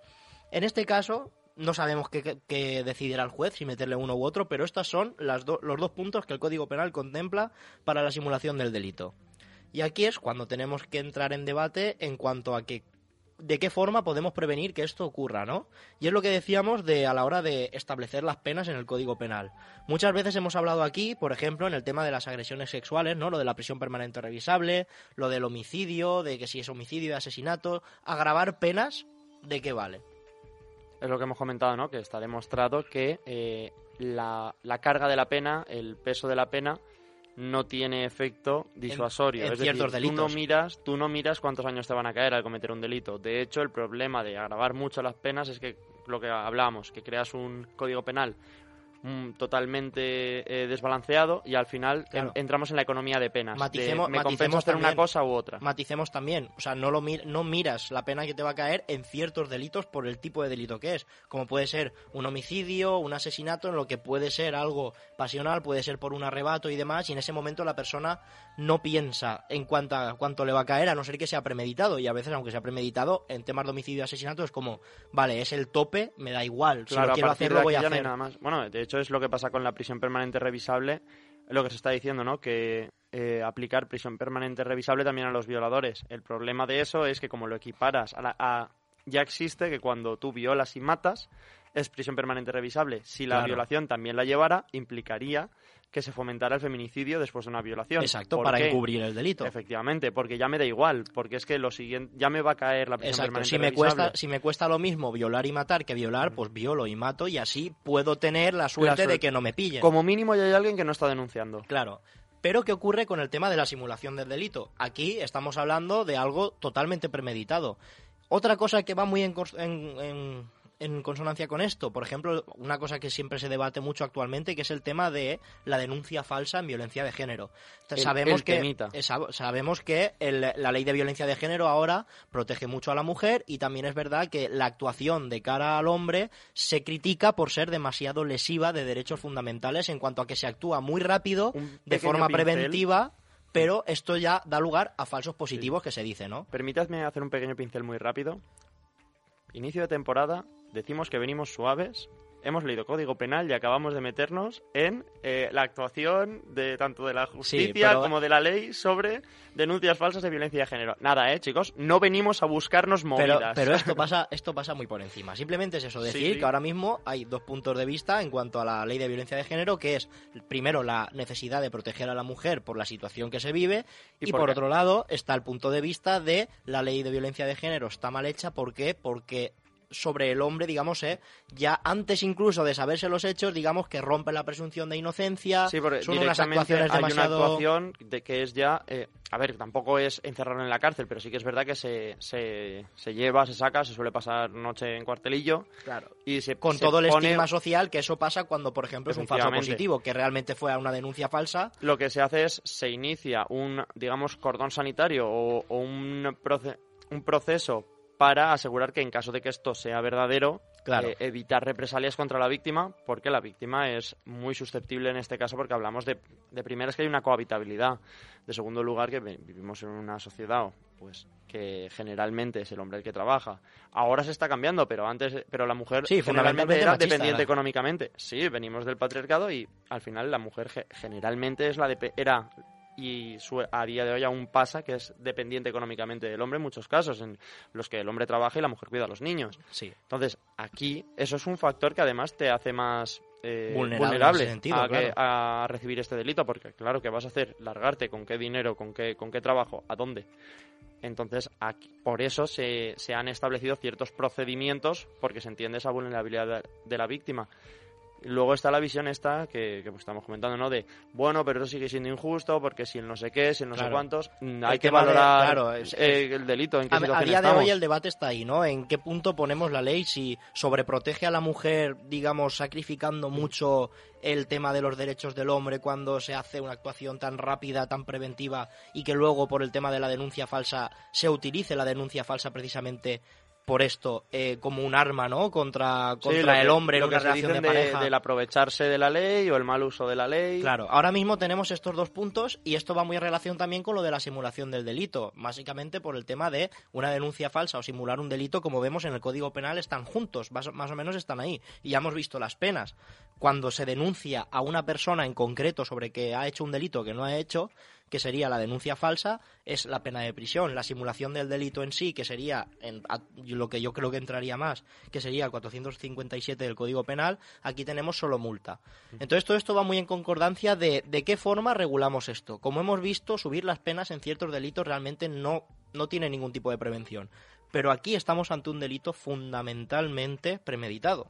En este caso, no sabemos qué, decidirá el juez, si meterle uno u otro, pero estos son las los dos puntos que el Código Penal contempla para la simulación del delito. Y aquí es cuando tenemos que entrar en debate en cuanto a que de qué forma podemos prevenir que esto ocurra, ¿no? Y es lo que decíamos de a la hora de establecer las penas en el Código Penal. Muchas veces hemos hablado aquí, por ejemplo, en el tema de las agresiones sexuales, ¿no? Lo de la prisión permanente revisable, lo del homicidio, de que si es homicidio y asesinato, agravar penas, ¿de qué vale? Es lo que hemos comentado, ¿no? Que está demostrado que eh, la, la carga de la pena, el peso de la pena, no tiene efecto disuasorio. en es ciertos decir, tú no delitos. miras, tú no miras cuántos años te van a caer al cometer un delito. De hecho, el problema de agravar mucho las penas es que lo que hablábamos, que creas un código penal mm, totalmente eh, desbalanceado y al final Claro. en- entramos en la economía de penas. de Maticemos- me maticemos hacer una cosa u otra. Maticemos también, o sea, no, lo mi- no miras la pena que te va a caer en ciertos delitos por el tipo de delito que es, como puede ser un homicidio, un asesinato, en lo que puede ser algo pasional, puede ser por un arrebato y demás, y en ese momento la persona no piensa en cuánto, cuánto le va a caer, a no ser que sea premeditado, y a veces, aunque sea premeditado, en temas de homicidio y asesinato es como, vale, es el tope, me da igual, si Claro, lo a quiero hacer, lo voy a no hacer. nada más. Bueno, de hecho es lo que pasa con la prisión permanente revisable, lo que se está diciendo, ¿no? Que eh, aplicar prisión permanente revisable también a los violadores. El problema de eso es que como lo equiparas a, la- a- ya existe que cuando tú violas y matas es prisión permanente revisable. Si la Claro. violación también la llevara, implicaría que se fomentara el feminicidio después de una violación. Exacto, ¿Por para qué? encubrir el delito. Efectivamente, porque ya me da igual, porque es que lo siguiente ya me va a caer la prisión Exacto, permanente si me, cuesta, si me cuesta lo mismo violar y matar que violar, pues violo y mato y así puedo tener la suerte de suerte. que no me pillen. Como mínimo ya hay alguien que no está denunciando. Claro. Pero ¿qué ocurre con el tema de la simulación del delito? Aquí estamos hablando de algo totalmente premeditado. Otra cosa que va muy en- en- en consonancia con esto, por ejemplo, una cosa que siempre se debate mucho actualmente, que es el tema de la denuncia falsa en violencia de género. El- sabemos, el que, sab- sabemos que el- la ley de violencia de género ahora protege mucho a la mujer y también es verdad que la actuación de cara al hombre se critica por ser demasiado lesiva de derechos fundamentales en cuanto a que se actúa muy rápido, de forma pincel. preventiva, pero esto ya da lugar a falsos positivos que se dice, ¿no? Permítadme hacer un pequeño pincel muy rápido. Inicio de temporada, decimos que venimos suaves, hemos leído Código Penal y acabamos de meternos en eh, la actuación de tanto de la justicia pero- como de la ley sobre denuncias falsas de violencia de género. Nada, eh, chicos, no venimos a buscarnos Pero, movidas. pero esto [LAUGHS] pasa esto pasa muy por encima. Simplemente es eso, decir sí. que ahora mismo hay dos puntos de vista en cuanto a la ley de violencia de género, que es primero la necesidad de proteger a la mujer por la situación que se vive ¿Y y, por por otro lado está el punto de vista de la ley de violencia de género está mal hecha, ¿por qué? Porque sobre el hombre, digamos, eh, ya antes incluso de saberse los hechos, digamos que rompe la presunción de inocencia, Sí, porque son unas actuaciones hay demasiado... una actuación de que es ya... eh, a ver, tampoco es encerrarlo en la cárcel, pero sí que es verdad que se, se, se lleva, se saca, se suele pasar noche en cuartelillo Claro. y se con se todo el pone- estigma social que eso pasa cuando, por ejemplo, es un falso positivo, que realmente fue una denuncia falsa. lo que se hace es se inicia un digamos cordón sanitario o, o un, proce- un proceso para asegurar que en caso de que esto sea verdadero Claro. eh, evitar represalias contra la víctima porque la víctima es muy susceptible en este caso porque hablamos de de primera es que hay una cohabitabilidad. De segundo lugar que vi- vivimos en una sociedad pues que generalmente es el hombre el que trabaja. Ahora se está cambiando pero antes pero la mujer Sí, generalmente fundamentalmente era machista, dependiente económicamente. Sí venimos del patriarcado y al final la mujer ge- generalmente es la de era y su- a día de hoy aún pasa que es dependiente económicamente del hombre en muchos casos en los que el hombre trabaja y la mujer cuida a los niños Sí. entonces, aquí eso es un factor que además te hace más eh, Vulnerable sentido, a, que- a recibir este delito, porque claro, ¿qué vas a hacer? ¿Largarte? ¿Con qué dinero? ¿Con qué, con qué trabajo? ¿A dónde? Entonces, aquí, por eso se, se han establecido ciertos procedimientos, porque se entiende esa vulnerabilidad de, de la víctima. Luego está la visión esta que, que pues estamos comentando, ¿no? De, bueno, pero eso sigue siendo injusto, porque si el no sé qué, si el no sé cuántos, mm, El hay que de- valorar claro, es- eh, el delito, en qué A, día de hoy el debate está ahí, ¿no? En qué punto ponemos la ley, si sobreprotege a la mujer, digamos, sacrificando mucho el tema de los derechos del hombre cuando se hace una actuación tan rápida, tan preventiva y que luego por el tema de la denuncia falsa se utilice la denuncia falsa precisamente por esto eh, como un arma, ¿no? Contra, Sí, contra lo el que- hombre en lo que una se relación de dicen pareja. del aprovecharse de la ley o el mal uso de la ley. Claro, ahora mismo tenemos estos dos puntos y esto va muy en relación también con lo de la simulación del delito, básicamente por el tema de una denuncia falsa o simular un delito, como vemos en el Código Penal, están juntos, más, más o menos están ahí. Y ya hemos visto las penas. Cuando se denuncia a una persona en concreto sobre que ha hecho un delito que no ha hecho, que sería la denuncia falsa, es la pena de prisión. La simulación del delito en sí, que sería en- lo que yo creo que entraría más, que sería el 457 del Código Penal, aquí tenemos solo multa. Entonces todo esto va muy en concordancia de, de qué forma regulamos esto. Como hemos visto, subir las penas en ciertos delitos realmente no, no tiene ningún tipo de prevención. Pero aquí estamos ante un delito fundamentalmente premeditado.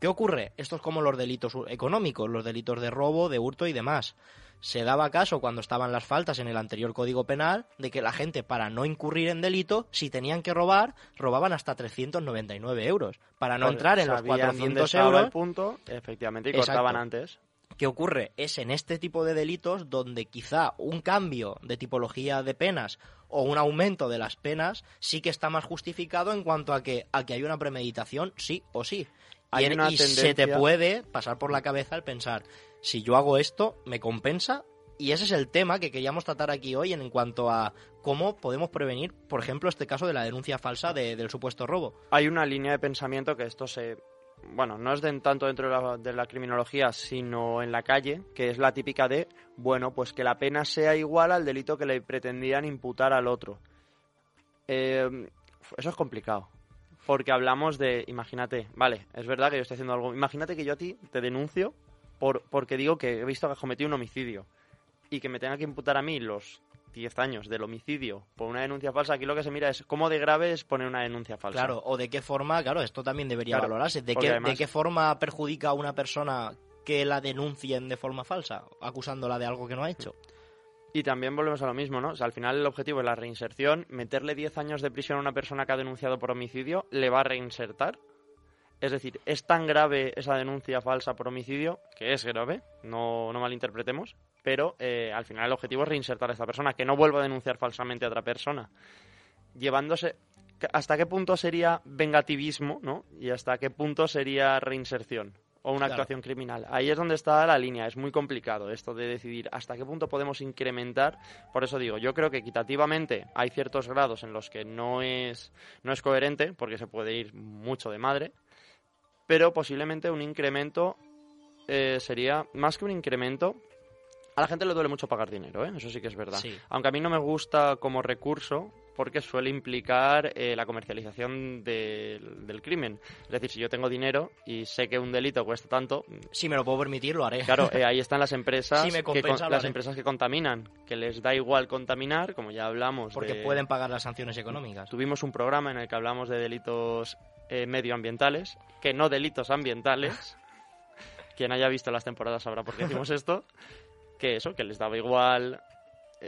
¿Qué ocurre? Esto es como los delitos económicos, los delitos de robo, de hurto y demás. Se daba caso cuando estaban las faltas en el anterior Código Penal de que la gente, para no incurrir en delito, si tenían que robar, robaban hasta 399 euros. Para no Pues entrar en los sabían dónde 400 estaba euros, el punto, efectivamente, y Exacto. cortaban antes. ¿Qué ocurre? Es en este tipo de delitos donde quizá un cambio de tipología de penas o un aumento de las penas sí que está más justificado en cuanto a que, a que hay una premeditación, sí o sí. Hay y en- una y se te puede pasar por la cabeza el pensar, si yo hago esto, ¿me compensa? Y ese es el tema que queríamos tratar aquí hoy en, en cuanto a cómo podemos prevenir, por ejemplo, este caso de la denuncia falsa de- del supuesto robo. Hay una línea de pensamiento que esto se... Bueno, no es de, tanto dentro de la, de la criminología, sino en la calle, que es la típica de, bueno, pues que la pena sea igual al delito que le pretendían imputar al otro. Eh, eso es complicado. Porque hablamos de, imagínate, vale, es verdad que yo estoy haciendo algo. Imagínate que yo a ti te denuncio por, porque digo que he visto que has cometido un homicidio y que me tenga que imputar a mí los 10 años del homicidio por una denuncia falsa. Aquí lo que se mira es cómo de grave es poner una denuncia falsa. Claro, o de qué forma, claro, esto también debería Claro, valorarse. ¿De qué, además- ¿De qué forma perjudica a una persona que la denuncien de forma falsa, acusándola de algo que no ha hecho? Y también volvemos a lo mismo, ¿no? O sea, al final el objetivo es la reinserción. Meterle 10 años de prisión a una persona que ha denunciado por homicidio, ¿le va a reinsertar? Es decir, ¿es tan grave esa denuncia falsa por homicidio? Que es grave, no, no malinterpretemos. Pero eh, al final el objetivo es reinsertar a esta persona, que no vuelva a denunciar falsamente a otra persona. Llevándose... ¿Hasta qué punto sería vengativismo, ¿no? Y hasta qué punto sería reinserción o una Claro. actuación criminal. Ahí es donde está la línea. Es muy complicado esto de decidir hasta qué punto podemos incrementar. Por eso digo, yo creo que equitativamente hay ciertos grados en los que no es, no es coherente, porque se puede ir mucho de madre. pero posiblemente un incremento eh, sería, más que un incremento, a la gente le duele mucho pagar dinero, ¿eh? eso sí que es verdad. Sí. Aunque a mí no me gusta como recurso porque suele implicar eh, la comercialización del, del crimen. Es decir, si yo tengo dinero y sé que un delito cuesta tanto, Si me lo puedo permitir, lo haré. Claro, eh, ahí [LAUGHS] están las empresas, Si me compensa, las empresas que contaminan, que les da igual contaminar, como ya hablamos. porque de- pueden pagar las sanciones económicas. Tuvimos un programa en el que hablamos de delitos eh, medioambientales, que no delitos ambientales. [LAUGHS] Quien haya visto las temporadas sabrá por qué decimos esto. Que eso, que les daba igual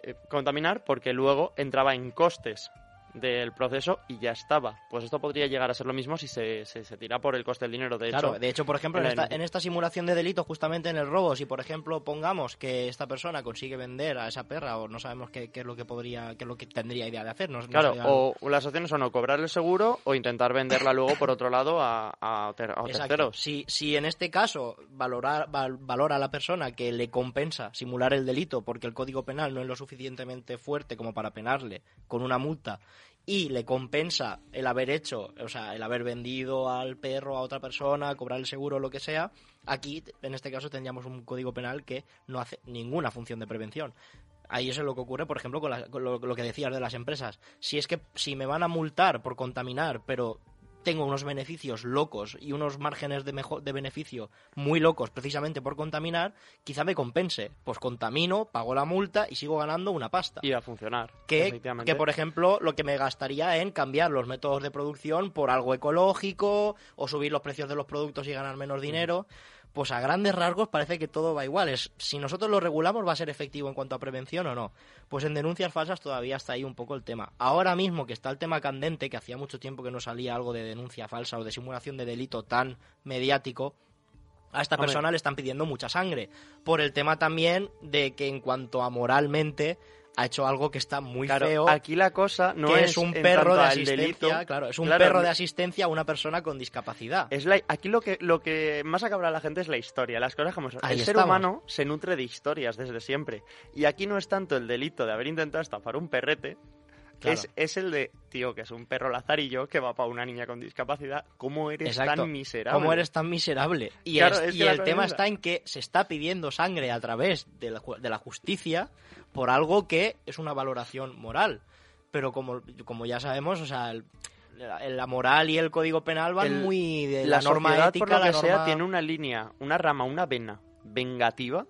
eh, contaminar porque luego entraba en costes del proceso y ya estaba. Pues esto podría llegar a ser lo mismo si se, se, se tira por el coste del dinero. De Claro, hecho, de hecho, por ejemplo, en en esta, en esta simulación de delito, justamente en el robo, si por ejemplo pongamos que esta persona consigue vender a esa perra o no sabemos qué, qué es lo que podría, qué es lo que tendría idea de hacer, no, Claro, o las opciones son o cobrar el seguro o intentar venderla luego por otro lado a, a, ter- a terceros. Si, si en este caso valorar, val- valora a la persona que le compensa simular el delito porque el Código Penal no es lo suficientemente fuerte como para penarle con una multa y le compensa el haber hecho, o sea, el haber vendido al perro a otra persona, cobrar el seguro lo que sea, aquí en este caso tendríamos un Código Penal que no hace ninguna función de prevención. Ahí eso es lo que ocurre, por ejemplo, con, con lo, lo que decías de las empresas. Si es que si me van a multar por contaminar, pero tengo unos beneficios locos y unos márgenes de, mejo- de beneficio muy locos precisamente por contaminar, quizá me compense. Pues contamino, pago la multa y sigo ganando una pasta. Y a funcionar. Que, que, por ejemplo, lo que me gastaría en cambiar los métodos de producción por algo ecológico o subir los precios de los productos y ganar menos dinero. Pues a grandes rasgos parece que todo va igual. Es, si nosotros lo regulamos, ¿va a ser efectivo en cuanto a prevención o no? Pues en denuncias falsas todavía está ahí un poco el tema. Ahora mismo que está el tema candente, que hacía mucho tiempo que no salía algo de denuncia falsa o de simulación de delito tan mediático, a esta Hombre. persona le están pidiendo mucha sangre. Por el tema también de que en cuanto a moralmente ha hecho algo que está muy Claro, feo. aquí la cosa no que es, es un perro de asistencia, delito. claro, es un Claro, perro de asistencia a una persona con discapacidad. Es la- aquí lo que, lo que más acabra a la gente es la historia, las cosas como son. El ser estamos. humano se nutre de historias desde siempre. Y aquí no es tanto el delito de haber intentado estafar un perrete, Claro. es, es el de, tío, que es un perro lazarillo que va para una niña con discapacidad. ¿Cómo eres Exacto. tan miserable? ¿Cómo eres tan miserable? Y, Claro, es- es y el tema está en que se está pidiendo sangre a través de la, de la justicia por algo que es una valoración moral. Pero como, como ya sabemos, o sea, el- la, moral y el código penal van El- muy de la, la, norma ética, por lo la que sea, norma- tiene una línea, una rama, una vena vengativa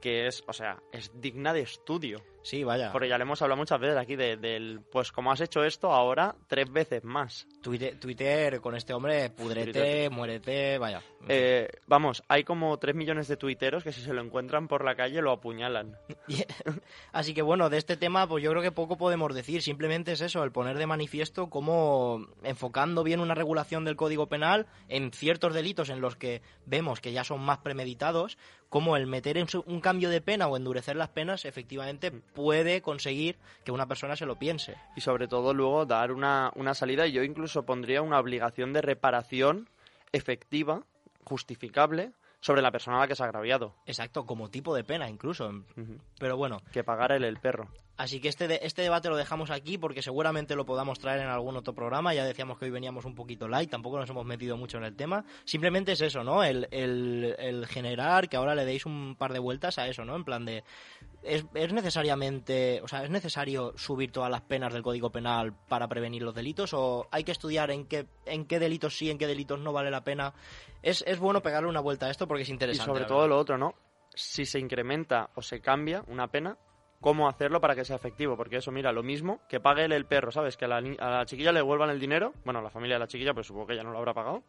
que es, o sea, es digna de estudio. Sí, vaya. Porque ya le hemos hablado muchas veces aquí de- del, pues como has hecho esto ahora tres veces más. Twitter, Twitter con este hombre, pudrete, Twitter. muérete, vaya. Eh, vamos, hay como tres millones de tuiteros que si se lo encuentran por la calle lo apuñalan. [LAUGHS] Así que bueno, de este tema pues yo creo que poco podemos decir, simplemente es eso, el poner de manifiesto cómo enfocando bien una regulación del Código Penal en ciertos delitos en los que vemos que ya son más premeditados, como el meter en un cambio de pena o endurecer las penas efectivamente puede conseguir que una persona se lo piense. Y sobre todo luego dar una, una salida. Y yo incluso pondría una obligación de reparación efectiva, justificable, sobre la persona a la que se ha agraviado. Exacto, como tipo de pena incluso. Pero bueno, Que pagar el, el perro. Así que este, de- este debate lo dejamos aquí porque seguramente lo podamos traer en algún otro programa. Ya decíamos que hoy veníamos un poquito light, tampoco nos hemos metido mucho en el tema. Simplemente es eso, ¿no? El, el- el generar que ahora le deis un par de vueltas a eso, ¿no? En plan de. Es, es necesariamente. O sea, ¿es necesario subir todas las penas del Código Penal para prevenir los delitos? ¿O hay que estudiar en qué, en qué delitos sí, en qué delitos no vale la pena? Es, es bueno pegarle una vuelta a esto porque es Y interesante. sobre la todo lo otro, ¿no? Si se incrementa o se cambia una pena, ¿cómo hacerlo para que sea efectivo? Porque eso, mira, lo mismo que pague el, el perro, ¿sabes? Que a la, a la chiquilla le devuelvan el dinero, bueno, a la familia de la chiquilla, pues supongo que ella no lo habrá pagado,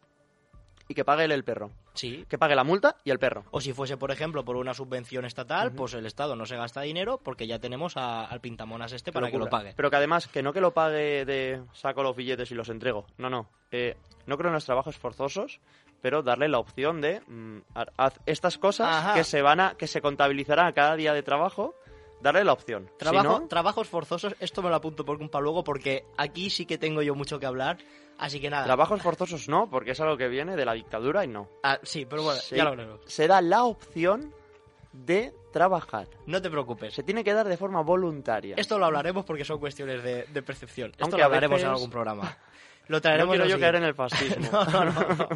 y que pague él el perro. Sí, Que pague la multa y el perro. O si fuese, por ejemplo, por una subvención estatal, pues el Estado no se gasta dinero porque ya tenemos a- al pintamonas este para que lo pague. Pero que además, que no que lo pague de saco los billetes y los entrego. No, no. Eh, no creo en los trabajos forzosos, pero darle la opción de mm, ha- haz estas cosas Ajá. que se van a, que se contabilizarán a cada día de trabajo, darle la opción. Si Trabajo, no, Trabajos forzosos, esto me lo apunto por para luego porque aquí sí que tengo yo mucho que hablar. Así que nada. trabajos forzosos no, porque es algo que viene de la dictadura y no. Ah, sí, pero bueno, Sí. ya lo veremos. Se da la opción de trabajar. No te preocupes. Se tiene que dar de forma voluntaria. Esto lo hablaremos porque son cuestiones de, de percepción. Esto Aunque lo hablaremos en algún programa. Lo No traeremos quiero en yo caer en el fascismo. No, [LAUGHS] no, no. No,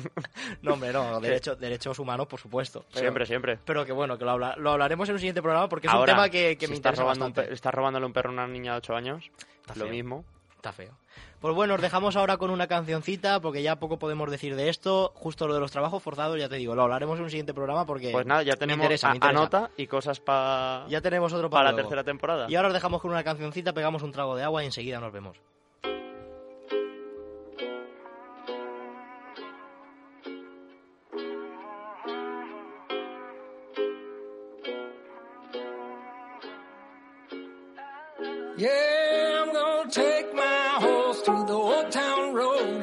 No, hombre, no. [LAUGHS] derecho- derechos humanos, por supuesto. Pero- siempre, siempre. Pero que bueno, que lo, habla- lo hablaremos en un siguiente programa porque es Ahora, un tema que, que si me interesa robando un bastante. pe- estás robándole un perro a una niña de 8 años, Está lo feo. mismo. Está feo. Pues bueno, os dejamos ahora con una cancioncita porque ya poco podemos decir de esto. Justo lo de los trabajos forzados, ya te digo, lo hablaremos en un siguiente programa porque Pues nada, ya me tenemos interesa, a- me interesa. anota y cosas pa- Ya tenemos otro para la luego. tercera temporada. Y ahora os dejamos con una cancioncita, pegamos un trago de agua y enseguida nos vemos.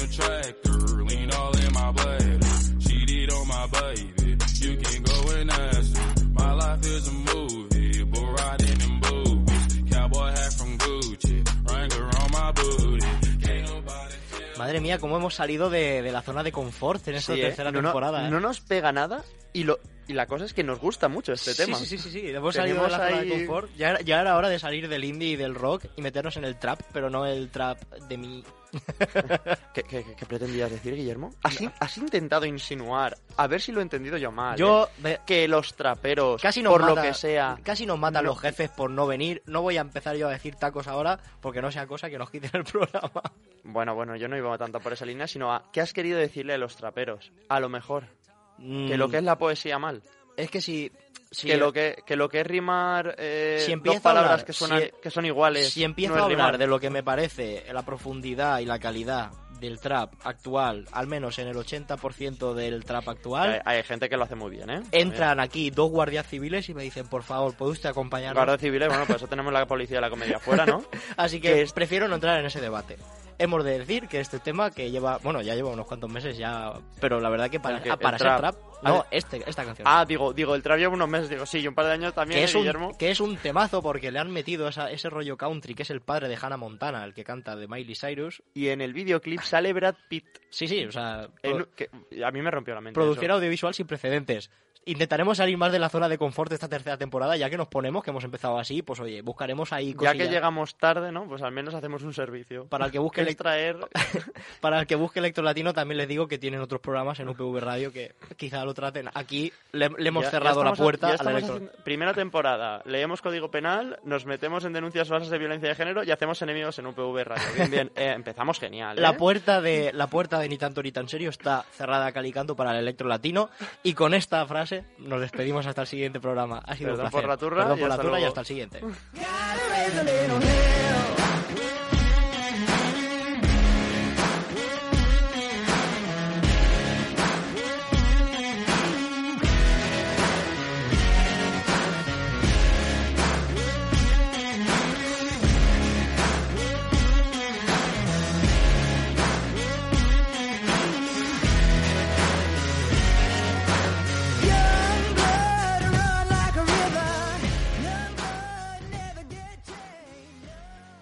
Riding on a tractor, lean all in my bladder. Cheated on my baby, you can go and ask her. My life is a movie, bull riding in boobies. Cowboy hat from Gucci, Wrangler on my booty. Can't nobody tell Madre mía, cómo hemos salido de, de la zona de confort en esta Sí, ¿eh? tercera no, no- temporada. ¿eh? no nos pega nada y, lo, y la cosa es que nos gusta mucho este sí, tema. Sí, sí, sí, sí. Hemos salido de Tenemos la zona de ahí- confort. Ya, era- ya era hora de salir del indie y del rock y meternos en el trap, pero no el trap de mi... [LAUGHS] ¿Qué, qué- qué pretendías decir, Guillermo? ¿Has, in- has intentado insinuar, a ver si lo he entendido yo mal, Yo... ¿eh? que los traperos, Casi nos por mata- lo que sea... Casi nos matan no- los jefes por no venir. No voy a empezar yo a decir tacos ahora porque no sea cosa que nos quiten el [LAUGHS] programa. Bueno, bueno, yo no iba tanto por esa línea, sino a... ¿Qué has querido decirle a los traperos? A lo mejor. Que lo que es la poesía mal. Mm, Es que si... que, lo que, que lo que es rimar eh, Si dos palabras hablar- que, suenan, si- que son iguales. Si empiezo no a hablar rimar. de lo que me parece la profundidad y la calidad del trap actual, al menos en el 80% del trap actual, Hay, hay gente que lo hace muy bien, ¿eh? entran aquí dos guardias civiles y me dicen, por favor, ¿puede usted acompañarnos? Guardia civiles, bueno, por eso tenemos la policía de la comedia afuera, ¿no? [LAUGHS] Así que que es- prefiero no entrar en ese debate. Hemos de decir que este tema que lleva, bueno, ya lleva unos cuantos meses ya, pero la verdad que para, que- ah, para ser trap. trap, Ah, no, este, esta canción. Ah, digo, digo, el trap lleva unos meses, digo, sí, y un par de años también, que ¿eh, es, un, Guillermo. que es un temazo porque le han metido esa- ese rollo country que es el padre de Hannah Montana, el que canta de Miley Cyrus. Y en el videoclip sale Brad Pitt. Sí, sí, o sea, en- pro- que a mí me rompió la mente. producción eso. audiovisual sin precedentes. Intentaremos salir más de la zona de confort de esta tercera temporada, ya que nos ponemos, que hemos empezado así, pues oye, buscaremos ahí Ya cosillas. que llegamos tarde, ¿no? Pues al menos hacemos un servicio. Para el que busque. [LAUGHS] [LAUGHS] Para el que busque Electro Latino también les digo que tienen otros programas en UPV Radio que quizá lo traten. Aquí le, le hemos Ya- ya cerrado la puerta ya al estamos Electro. haciendo- Primera temporada, leemos código penal, nos metemos en denuncias falsas de violencia de género y hacemos enemigos en UPV Radio. Bien, bien, eh, empezamos genial. ¿eh? La puerta de la puerta de ni tanto ni tan serio está cerrada a calicanto para el Electro Latino y con esta frase nos despedimos hasta el siguiente programa. Ha sido Perdón un placer. por la turra Perdón y por la hasta turra y hasta el siguiente.